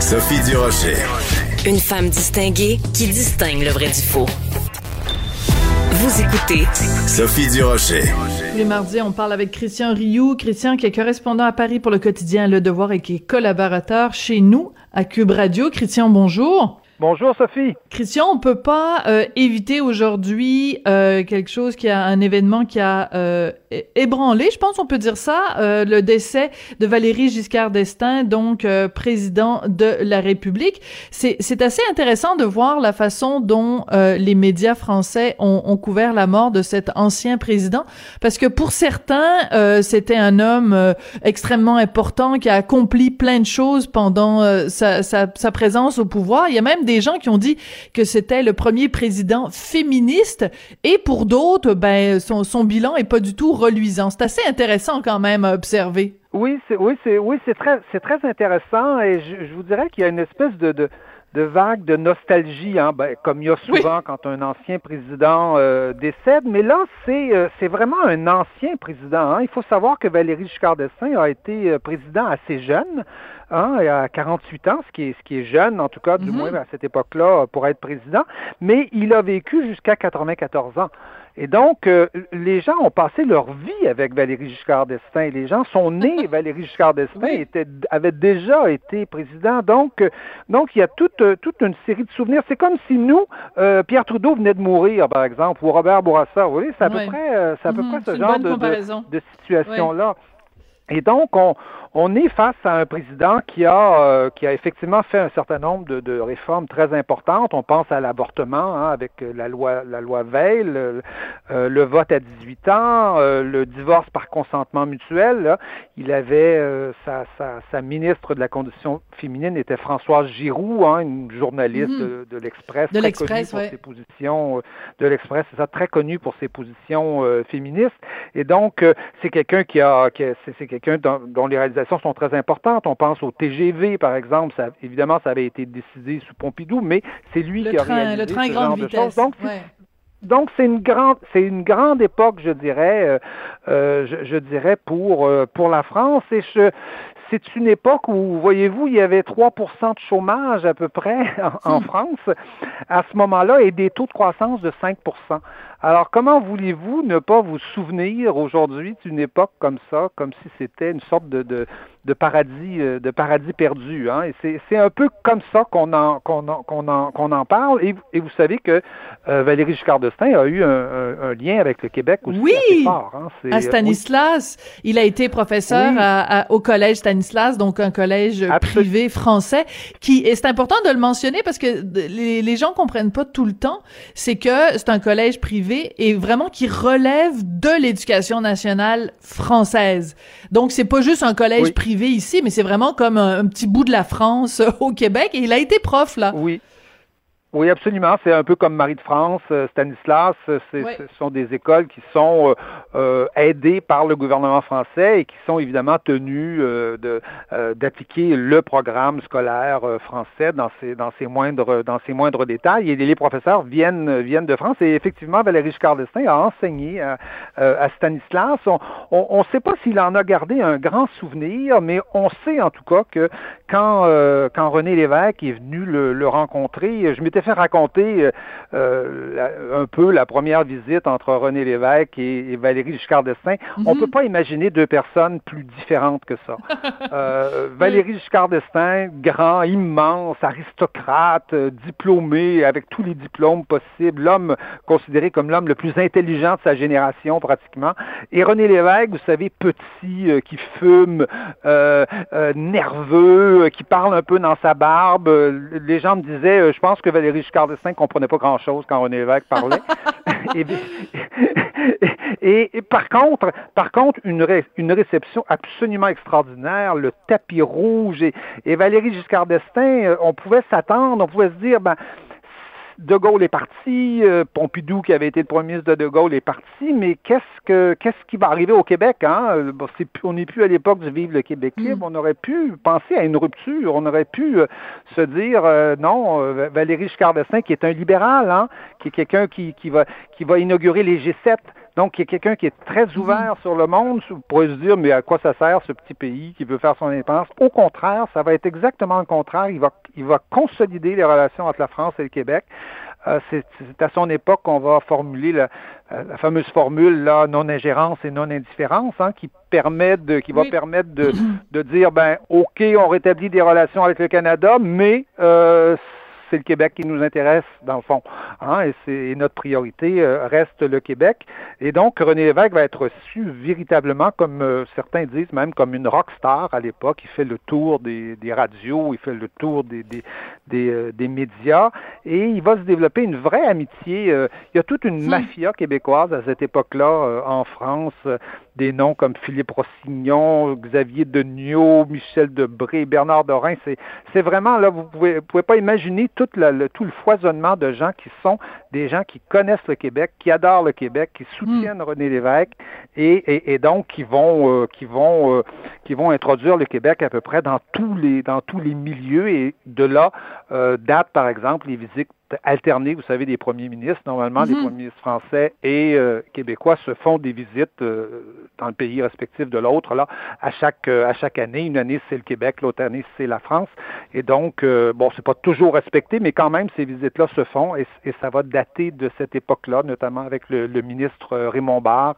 Sophie Durocher. Une femme distinguée qui distingue le vrai du faux. Vous écoutez Sophie Durocher. Tous les mardis, on parle avec Christian Rioux. Christian qui est correspondant à Paris pour le quotidien Le Devoir et qui est collaborateur chez nous à Cube Radio. Christian, bonjour. Bonjour Sophie. Christian, on peut pas euh, éviter aujourd'hui euh, quelque chose qui a un événement qui a euh, ébranlé, je pense on peut dire ça, euh, le décès de Valéry Giscard d'Estaing, donc euh, président de la République. C'est assez intéressant de voir la façon dont euh, les médias français ont, ont, couvert la mort de cet ancien président, parce que pour certains, c'était un homme extrêmement important qui a accompli plein de choses pendant sa, sa, sa présence au pouvoir. Il y a même des gens qui ont dit que c'était le premier président féministe et pour d'autres, ben son, son bilan est pas du tout reluisant. C'est assez intéressant quand même à observer. Oui, c'est oui, c'est oui, c'est très c'est très intéressant et je, je vous dirais qu'il y a une espèce de, de de vague de nostalgie, hein, ben, comme il y a souvent oui. quand un ancien président euh, décède. Mais là, c'est euh, c'est vraiment un ancien président. Hein. Il faut savoir que Valéry Giscard d'Estaing a été euh, président assez jeune, hein, à 48 ans, ce qui est ce qui est jeune, en tout cas, du mm -hmm. moins à cette époque-là, pour être président. Mais il a vécu jusqu'à 94 ans. Et donc, euh, les gens ont passé leur vie avec Valéry Giscard d'Estaing. Les gens sont nés, Valéry Giscard d'Estaing était, avait déjà été président. Donc, euh, donc il y a toute, euh, toute une série de souvenirs. C'est comme si nous, euh, Pierre Trudeau venait de mourir, par exemple, ou Robert Bourassa. Vous voyez, c'est à, oui. peu près, c'est à peu -hmm. près ce genre de, de, de situation-là. Oui. Et donc, on, on est face à un président qui a, euh, qui a effectivement fait un certain nombre de, de réformes très importantes. On pense à l'avortement hein, avec la loi, la loi Veil, le, euh, le vote à 18 ans, euh, le divorce par consentement mutuel. Là. Il avait euh, sa, sa, sa, ministre de la condition féminine était Françoise Giroux, hein, une journaliste -hmm. de, de l'Express, de l'Express, pour ses positions de l'Express, c'est ça, très connue pour ses positions féministes. Et donc, c'est quelqu'un qui a, qui a c'est quelqu'un dont, dont les réalisations sont très importantes. On pense au TGV, par exemple. Ça, évidemment, ça avait été décidé sous Pompidou, mais c'est lui le qui train, a réalisé le train ce grande genre vitesse. de choses. Donc, ouais. Donc c'est une grande c'est une grande époque je dirais euh, euh, je, je, dirais pour euh, pour la France et je c'est une époque où, voyez-vous, il y avait 3% de chômage à peu près en, en France à ce moment-là et des taux de croissance de 5 alors, comment voulez-vous ne pas vous souvenir aujourd'hui d'une époque comme ça, comme si c'était une sorte de, de, de, paradis, de paradis perdu? Hein? Et c'est un peu comme ça qu'on en, qu'on en, qu'on en, qu'on en parle. Et, et, vous savez que euh, Valéry Giscard d'Estaing a eu un, un, un, lien avec le Québec aussi oui, assez fort. Hein? À Stanislas, oui. il a été professeur oui. à, à, au collège Stanislas, donc un collège privé français. Qui, et c'est important de le mentionner parce que les, les gens comprennent pas tout le temps. C'est que c'est un collège privé et vraiment qui relève de l'éducation nationale française. Donc c'est pas juste un collège oui. privé ici, mais c'est vraiment comme un, un, petit bout de la France euh, au Québec et il a été prof là. Oui. Oui, absolument. C'est un peu comme Marie de France, euh, Stanislas. Oui. Ce sont des écoles qui sont euh, aidées par le gouvernement français et qui sont évidemment tenues euh, d'appliquer euh, le programme scolaire euh, français dans ses, dans ses moindres dans ses moindres détails. Et les professeurs viennent viennent de France. Et effectivement, Valéry Giscard d'Estaing a enseigné à, à Stanislas. On ne sait pas s'il en a gardé un grand souvenir, mais on sait en tout cas que quand quand René Lévesque est venu le, le rencontrer, je m'étais fait raconter euh, un peu la première visite entre René Lévesque et, et Valéry Giscard d'Estaing. Mm -hmm. On ne peut pas imaginer deux personnes plus différentes que ça. euh, Valéry Giscard d'Estaing, grand, immense, aristocrate, euh, diplômé, avec tous les diplômes possibles, l'homme considéré comme l'homme le plus intelligent de sa génération pratiquement. Et René Lévesque, vous savez, petit, euh, qui fume, euh, nerveux, qui parle un peu dans sa barbe. les gens me disaient, je pense que Valéry Giscard d'Estaing comprenait pas grand-chose quand René Lévesque parlait. et, et, par contre, par contre, une, une réception absolument extraordinaire, le tapis rouge et, et Valérie Giscard d'Estaing, euh, on pouvait s'attendre, on pouvait se dire, ben, de Gaulle est parti, euh, Pompidou, qui avait été le premier ministre de De Gaulle, est parti, mais qu'est-ce que qu'est-ce qui va arriver au Québec? Hein? Euh, on n'est plus à l'époque de vivre le Québec mm. libre. On aurait pu penser à une rupture. On aurait pu euh, se dire non, Valérie Giscard d'Estaing, qui est un libéral, hein? qui est quelqu'un qui, qui, va, qui va inaugurer les G7 donc, il y a quelqu'un qui est très mhm. ouvert sur le monde, vous pourrait se dire, mais à quoi ça sert ce petit pays qui veut faire son indépendance? Au contraire, ça va être exactement le contraire. Il va, il va consolider les relations entre la France et le Québec. Euh, c'est à son époque qu'on va formuler la, la, fameuse formule là, non-ingérence et non-indifférence, hein, qui permet de, qui va permettre de, de dire, ben, OK, on rétablit des relations avec le Canada, mais euh, c'est le Québec qui nous intéresse, dans le fond. Hein, et, c'est, notre priorité euh, reste le Québec. Et donc, René Lévesque va être reçu véritablement, comme euh, certains disent, même comme une rock star à l'époque. Il fait le tour des, des radios, il fait le tour des, des, des, euh, des, médias, et il va se développer une vraie amitié. il y a toute une hmm. mafia québécoise à cette époque-là en France des noms comme Philippe Rossignon, Xavier Deniau, Michel Debré, Bernard Dorin. C'est, c'est vraiment là, vous pouvez, pouvez pas imaginer tout le, tout le foisonnement de gens qui sont des gens qui connaissent le Québec, qui adorent le Québec, qui soutiennent hmm. René Lévesque et, et, donc qui vont, euh, qui vont, euh, qui vont introduire le Québec à peu près dans tous les, dans tous les milieux et de là euh, date par exemple les visites alterner, vous savez, des premiers ministres. Normalement, les mhm. premiers ministres français et euh, québécois se font des visites euh, dans le pays respectif de l'autre. Là, à chaque euh, à chaque année, une année c'est le Québec, l'autre année c'est la France. Et donc, bon, c'est pas toujours respecté, mais quand même, ces visites-là se font et, et, ça va dater de cette époque-là, notamment avec le, le ministre Raymond Barre,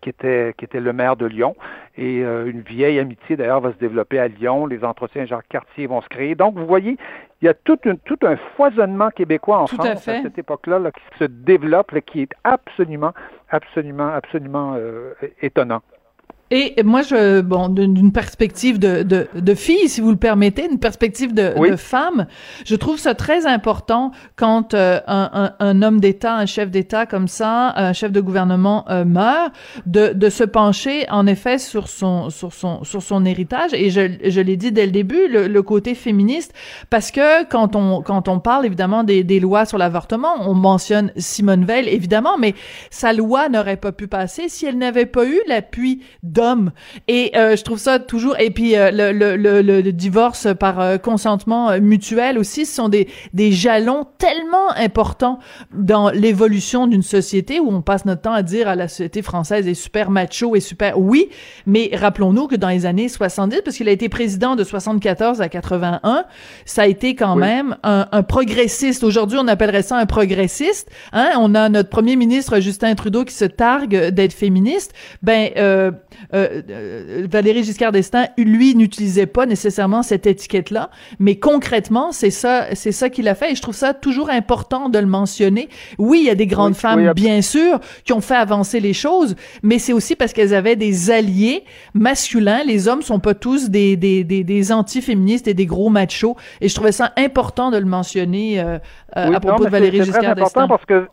qui était qui était le maire de Lyon. Et une vieille amitié d'ailleurs va se développer à Lyon. Les entretiens Jacques Cartier vont se créer. Donc, vous voyez, il y a tout, tout un foisonnement québécois en France à, cette époque-là là, qui se développe, qui est absolument, absolument, absolument euh, étonnant. Et moi, je, bon, d'une perspective de, de, de, fille, si vous le permettez, une perspective de, de femme, je trouve ça très important quand euh, un, un, un, homme d'État, un chef d'État comme ça, un chef de gouvernement euh, meurt, de, de se pencher en effet sur son, sur son, sur son héritage. Et je, je l'ai dit dès le début, le, le, côté féministe, parce que quand on, quand on parle évidemment des, des lois sur l'avortement, on mentionne Simone Veil, évidemment, mais sa loi n'aurait pas pu passer si elle n'avait pas eu l'appui d'hommes. Et euh, je trouve ça toujours. Et puis euh, le, le, le, le, divorce par euh, consentement mutuel aussi, ce sont des, des jalons tellement importants dans l'évolution d'une société où on passe notre temps à dire à la société française est super macho et super. Oui, mais rappelons-nous que dans les années 70, parce qu'il a été président de 74 à 81, ça a été quand même un, un progressiste. Aujourd'hui, on appellerait ça un progressiste. Hein? On a notre premier ministre Justin Trudeau qui se targue d'être féministe. Ben euh, euh, euh, Valérie Giscard d'Estaing, lui, n'utilisait pas nécessairement cette étiquette-là, mais concrètement, c'est ça, c'est ça qu'il a fait. Et je trouve ça toujours important de le mentionner. Oui, il y a des grandes femmes, bien sûr, qui ont fait avancer les choses, mais c'est aussi parce qu'elles avaient des alliés masculins. Les hommes sont pas tous des des des, des anti-féministes et des gros machos. Et je trouvais ça important de le mentionner euh, à propos de Valérie Giscard d'Estaing. C'est important parce que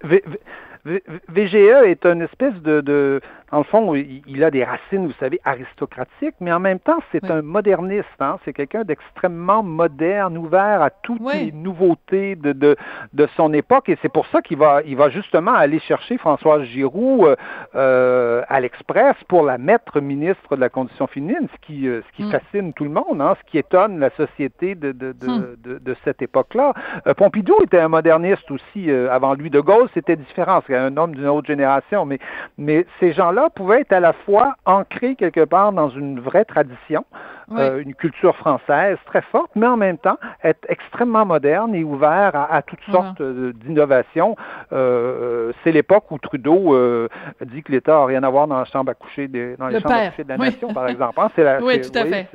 VGE est une espèce de, de en le fond, il a des racines, vous savez, aristocratiques, mais en même temps, c'est un moderniste. Hein? C'est quelqu'un d'extrêmement moderne, ouvert à toutes les nouveautés de, de, de, son époque. Et c'est pour ça qu'il va, il va justement aller chercher Françoise Giroud euh, euh à l'Express pour la mettre ministre de la Condition féminine, ce qui, euh, ce qui mm. fascine tout le monde, hein? ce qui étonne la société de, de, de, mm. de cette époque-là. Pompidou était un moderniste aussi avant lui. De Gaulle, c'était différent. C'est un homme d'une autre génération. Mais, mais ces gens pouvait être à la fois ancré quelque part dans une vraie tradition, euh, une culture française très forte, mais en même temps être extrêmement moderne et ouvert à, toutes sortes d'innovations. Euh, c'est l'époque où Trudeau euh, dit que l'État n'a rien à voir dans la chambre à coucher, des, dans les chambres à coucher de la nation, par exemple. Hein, oui, tout à fait.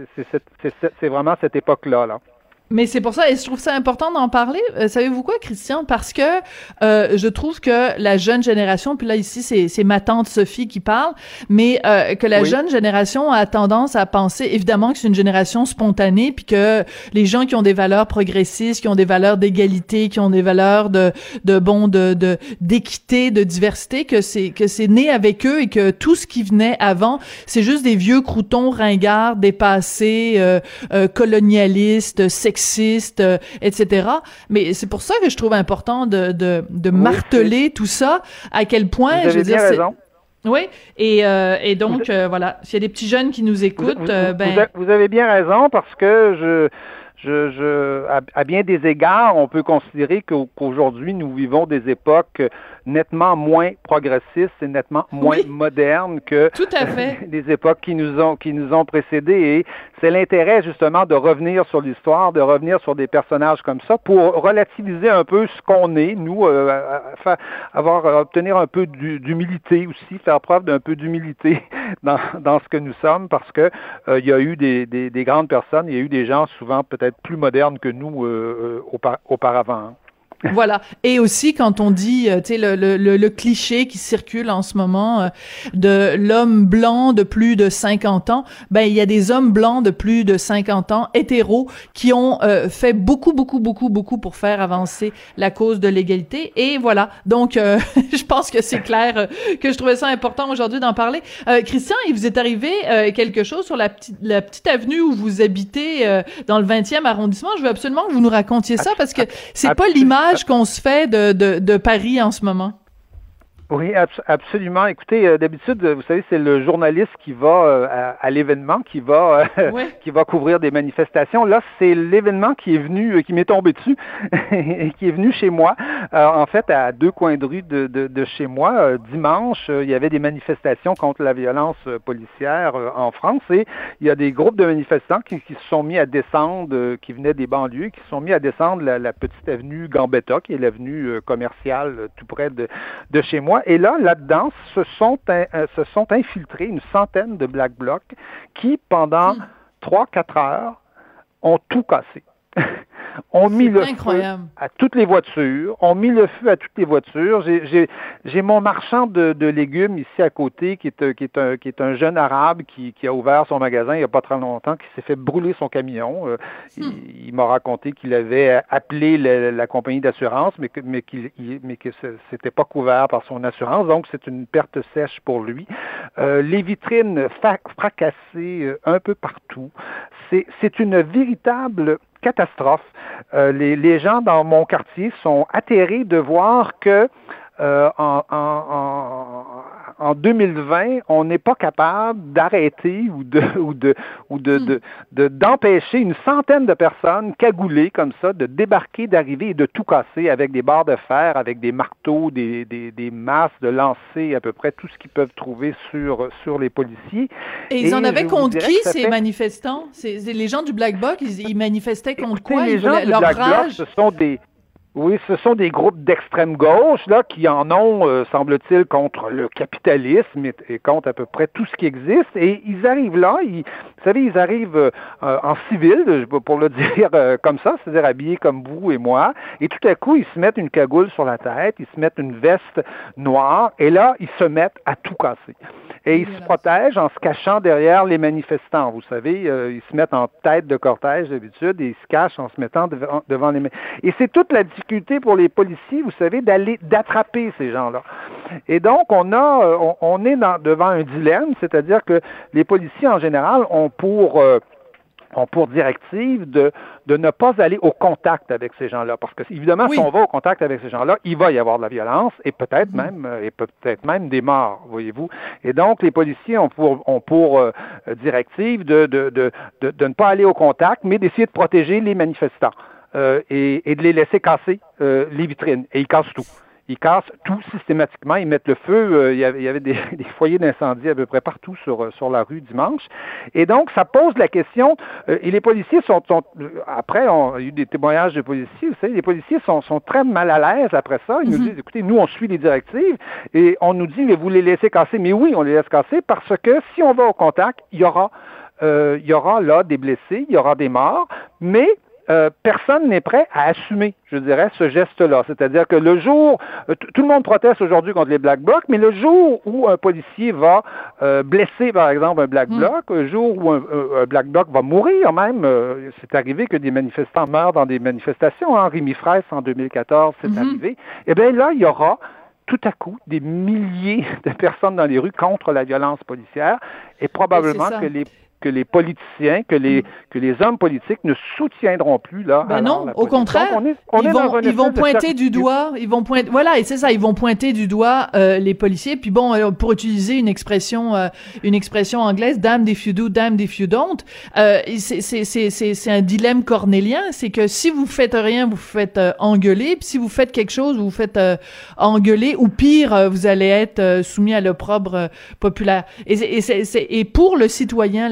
C'est vraiment cette époque-là. Là. Mais c'est pour ça, et je trouve ça important d'en parler. Euh, savez-vous quoi, Christian? Parce que euh, je trouve que la jeune génération, puis là ici c'est ma tante Sophie qui parle, mais euh, que la jeune génération a tendance à penser, évidemment que c'est une génération spontanée, puis que les gens qui ont des valeurs progressistes, qui ont des valeurs d'égalité, qui ont des valeurs de de bon de de d'équité, de diversité, que c'est que c'est né avec eux et que tout ce qui venait avant, c'est juste des vieux croutons ringards, dépassés, euh, euh, colonialistes, sexistes euh, etc. Mais c'est pour ça que je trouve important de, de, de marteler tout ça, à quel point, je veux dire, raison. Oui, et, euh, et donc, euh, voilà, s'il y a des petits jeunes qui nous écoutent, vous, ben... Vous avez bien raison parce que je... Je, je, à, bien des égards, on peut considérer qu'aujourd'hui, nous vivons des époques nettement moins progressistes et nettement moins modernes que Tout à fait. les époques qui nous ont qui nous ont précédés. Et c'est l'intérêt justement de revenir sur l'histoire, de revenir sur des personnages comme ça pour relativiser un peu ce qu'on est, nous, euh, avoir obtenir un peu d'humilité aussi, faire preuve d'un peu d'humilité dans, dans ce que nous sommes, parce que euh, il y a eu des, des, des, grandes personnes, il y a eu des gens souvent peut-être plus modernes que nous euh, euh auparavant. Voilà. Et aussi quand on dit, euh, tu sais, le, le, le, cliché qui circule en ce moment euh, de l'homme blanc de plus de 50 ans, ben il y a des hommes blancs de plus de 50 ans hétéros qui ont euh, fait beaucoup, beaucoup, beaucoup, beaucoup pour faire avancer la cause de l'égalité. Et voilà. Donc, je pense que c'est clair que je trouvais ça important aujourd'hui d'en parler. Christian, il vous est arrivé quelque chose sur la petite, la petite avenue où vous habitez dans le 20e arrondissement. Je veux absolument que vous nous racontiez ça parce que c'est pas l'image qu'on se fait de, de, de Paris en ce moment. Oui, absolument. Écoutez, euh, d'habitude, vous savez, c'est le journaliste qui va euh, à, l'événement, qui va euh, qui va couvrir des manifestations. Là, c'est l'événement qui est venu, qui m'est tombé dessus et qui est venu chez moi. en fait, à deux coins de rue de, de, de chez moi, dimanche, il y avait des manifestations contre la violence policière en France et il y a des groupes de manifestants qui, qui se sont mis à descendre, qui venaient des banlieues, qui se sont mis à descendre la, la petite avenue Gambetta, qui est l'avenue commerciale tout près de, de chez moi. Et là, là-dedans, se sont, euh, se sont infiltrés une centaine de Black Blocs qui, pendant hmm. trois, quatre heures, ont tout cassé. ont mis le feu à toutes les voitures, ont mis le feu à toutes les voitures. J'ai mon marchand de, de, légumes ici à côté, qui est, qui est, un, qui est un jeune arabe qui, qui a ouvert son magasin il n'y a pas très longtemps, qui s'est fait brûler son camion. Euh, hmm. Il, m'a raconté qu'il avait appelé la, compagnie d'assurance, mais que, mais qu'il mais que c'était pas couvert par son assurance, donc c'est une perte sèche pour lui. Euh, les vitrines fracassées euh, un peu partout. C'est une véritable catastrophe. Euh, les, les, gens dans mon quartier sont atterrés de voir que euh, en, en, en, 2020, on n'est pas capable d'arrêter ou de ou de ou de, hmm. de, d'empêcher une centaine de personnes cagoulées comme ça de débarquer, d'arriver et de tout casser avec des barres de fer, avec des marteaux, des, des, des masses, de lancer à peu près tout ce qu'ils peuvent trouver sur sur les policiers. Et, ils en avaient contre qui ces manifestants? C'est les gens du Black Box, ils, manifestaient contre quoi? Les gens du Black Box, ce sont des oui, ce sont des groupes d'extrême gauche là qui en ont, euh, semble-t-il, contre le capitalisme et, contre à peu près tout ce qui existe. Et ils arrivent là, ils, vous savez, ils arrivent euh, en civil, pour le dire euh, comme ça, c'est-à-dire habillés comme vous et moi. Et tout à coup, ils se mettent une cagoule sur la tête, ils se mettent une veste noire, et là, ils se mettent à tout casser. Et ils se protègent en se cachant derrière les manifestants. Vous savez, euh, ils se mettent en tête de cortège d'habitude et ils se cachent en se mettant devant, devant les. Et c'est toute la difficulté pour les policiers, vous savez, d'aller d'attraper ces gens-là. Et donc, on a, euh, on, est dans, devant un dilemme, c'est-à-dire que les policiers en général ont pour euh, ont pour directive de, de ne pas aller au contact avec ces gens-là. Parce que, évidemment, si on va au contact avec ces gens-là, il va y avoir de la violence et peut-être mm-hmm. même, euh, et peut-être même des morts, voyez-vous. Et donc, les policiers ont pour, ont pour euh, directive de, de, de, de, ne pas aller au contact, mais d'essayer de protéger les manifestants euh, et, et, de les laisser casser les vitrines. Et ils cassent tout ils cassent tout systématiquement, ils mettent le feu. Euh, il y avait, des, foyers d'incendie à peu près partout sur, euh, sur la rue dimanche. Et donc, ça pose la question, euh, et les policiers sont, après, on, il y a eu des témoignages de policiers, vous savez, les policiers sont, sont très mal à l'aise après ça. Ils nous mhm. disent, écoutez, nous, on suit les directives, et on nous dit, mais vous les laissez casser. Mais oui, on les laisse casser parce que si on va au contact, il y aura, il y aura là des blessés, il y aura des morts, mais euh, personne n'est prêt à assumer, je dirais, ce geste-là. C'est-à-dire que le jour, euh, tout le monde proteste aujourd'hui contre les Black Blocs, mais le jour où un policier va euh, blesser, par exemple, un Black mm. Bloc, un jour où un, Black Bloc va mourir même, c'est arrivé que des manifestants meurent dans des manifestations. Hein. Rémi Fraisse, en 2014, c'est mm-hmm. arrivé. Eh bien là, il y aura tout à coup des milliers de personnes dans les rues contre la violence policière et probablement que les que les politiciens, que les, que les hommes politiques ne soutiendront plus là. Ben non, au contraire, ils, vont, ils vont pointer du doigt, ils vont pointer, voilà, et c'est ça, ils vont pointer du doigt euh, les policiers. Puis bon, euh, pour utiliser une expression, euh, une expression anglaise, damn if you do, damn if you don't. Euh, c'est un dilemme cornélien, c'est que si vous faites rien, vous faites engueuler, puis si vous faites quelque chose, vous faites engueuler, ou pire, vous allez être soumis à l'opprobre populaire. Et, et, et pour le citoyen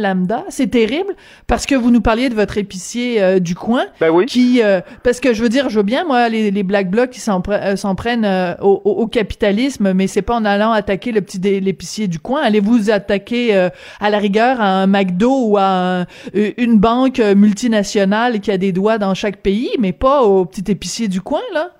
c'est terrible parce que vous nous parliez de votre épicier euh, du coin. Ben oui. Qui, euh, parce que je veux dire, je veux bien, moi, les, les Black Blocs qui s'en, euh, prennent au, capitalisme, mais c'est pas en allant attaquer le petit l'épicier du coin. Allez-vous attaquer à la rigueur à un McDo ou à une banque multinationale qui a des doigts dans chaque pays, mais pas au petit épicier du coin, là?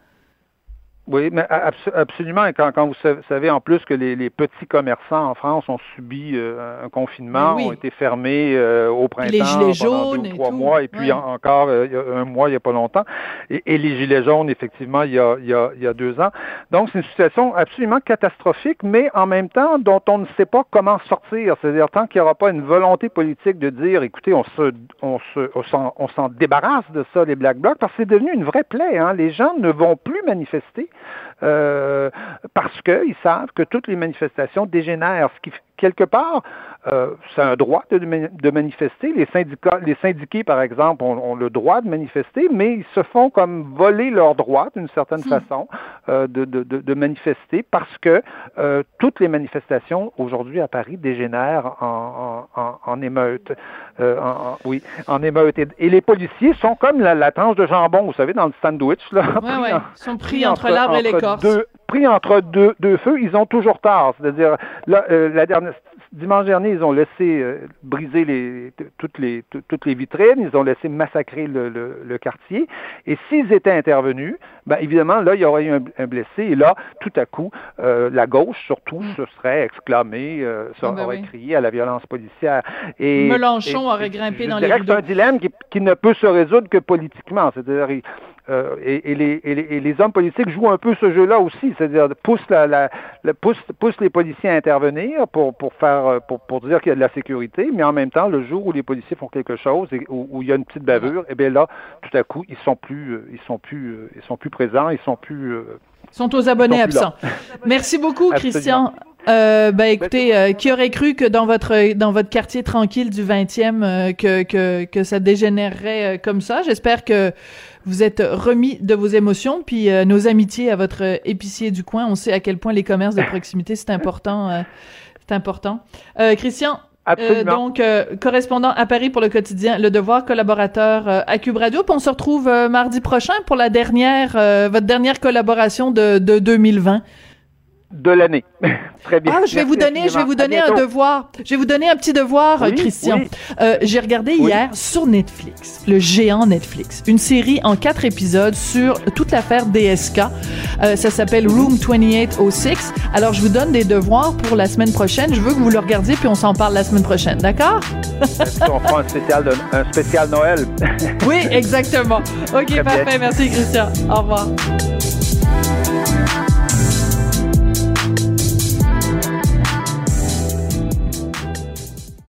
Oui, mais absolument. Et quand, quand, vous savez en plus que les, les, petits commerçants en France ont subi euh, un confinement, ont été fermés euh, au printemps les gilets jaunes deux, trois mois, et puis encore euh, un mois il n'y a pas longtemps, et, et, les gilets jaunes effectivement il y a, il y a, il y a deux ans. Donc c'est une situation absolument catastrophique, mais en même temps dont on ne sait pas comment sortir. C'est-à-dire tant qu'il n'y aura pas une volonté politique de dire, écoutez, on se, on se, on s'en débarrasse de ça les Black Blocs, parce que c'est devenu une vraie plaie. Hein. Les gens ne vont plus manifester euh, parce qu'ils savent que toutes les manifestations dégénèrent, ce qui quelque part, euh, c'est un droit de, de, manifester. Les syndicats, les syndiqués, par exemple, ont, le droit de manifester, mais ils se font comme voler leur droit, d'une certaine hmm. façon, euh, de, de, de, manifester parce que euh, toutes les manifestations aujourd'hui à Paris dégénèrent en, en, en émeute. Euh, en, oui, en émeute. Et, les policiers sont comme la, la, tranche de jambon, vous savez, dans le sandwich. Là, ouais, ouais. Ils sont pris, entre, l'arbre et l'écorce pris entre deux, deux feux, ils ont toujours tard. C'est-à-dire, euh, la dernière, dimanche dernier, ils ont laissé euh, briser les, toutes, les, toutes les vitrines, ils ont laissé massacrer le, le, quartier. Et s'ils étaient intervenus, ben, évidemment, là, il y aurait eu un, blessé. Et là, tout à coup, euh, la gauche, surtout, se serait exclamée, euh, ah, ben aurait crié à la violence policière. Et, Mélenchon aurait grimpé dans les C'est un dilemme qui, qui, ne peut se résoudre que politiquement. C'est-à-dire, euh, et, et, les, et, les, hommes politiques jouent un peu ce jeu-là aussi, c'est-à-dire poussent, la, la, poussent, poussent, les policiers à intervenir pour, pour, faire, pour, pour dire qu'il y a de la sécurité, mais en même temps, le jour où les policiers font quelque chose et où, il y a une petite bavure, et eh bien là, tout à coup, ils sont plus, euh, ils sont plus, euh, ils sont plus présents, ils sont plus. Ils sont aux abonnés absents. Merci beaucoup, Christian. Euh, ben écoutez, qui aurait cru que dans votre dans votre quartier tranquille du 20e que, que que ça dégénérerait comme ça? J'espère que vous êtes remis de vos émotions, puis euh, nos amitiés à votre épicier du coin. On sait à quel point les commerces de proximité, c'est important. Euh, c'est important. Euh, Christian, donc, correspondant à Paris pour le quotidien Le Devoir, collaborateur à Cube Radio. Puis on se retrouve mardi prochain pour la dernière, votre dernière collaboration de, de 2020 de l'année. Très bien. Ah, je vais vous donner, je vais vous donner un devoir. Je vais vous donner un petit devoir, Christian. Euh, j'ai regardé hier sur Netflix, le géant Netflix, une série en quatre épisodes sur toute l'affaire DSK. Euh, ça s'appelle Room 2806. Alors, je vous donne des devoirs pour la semaine prochaine. Je veux que vous le regardiez, puis on s'en parle la semaine prochaine, d'accord? on fera un spécial, un spécial Noël? oui, exactement. OK, parfait. Merci, Christian. Au revoir.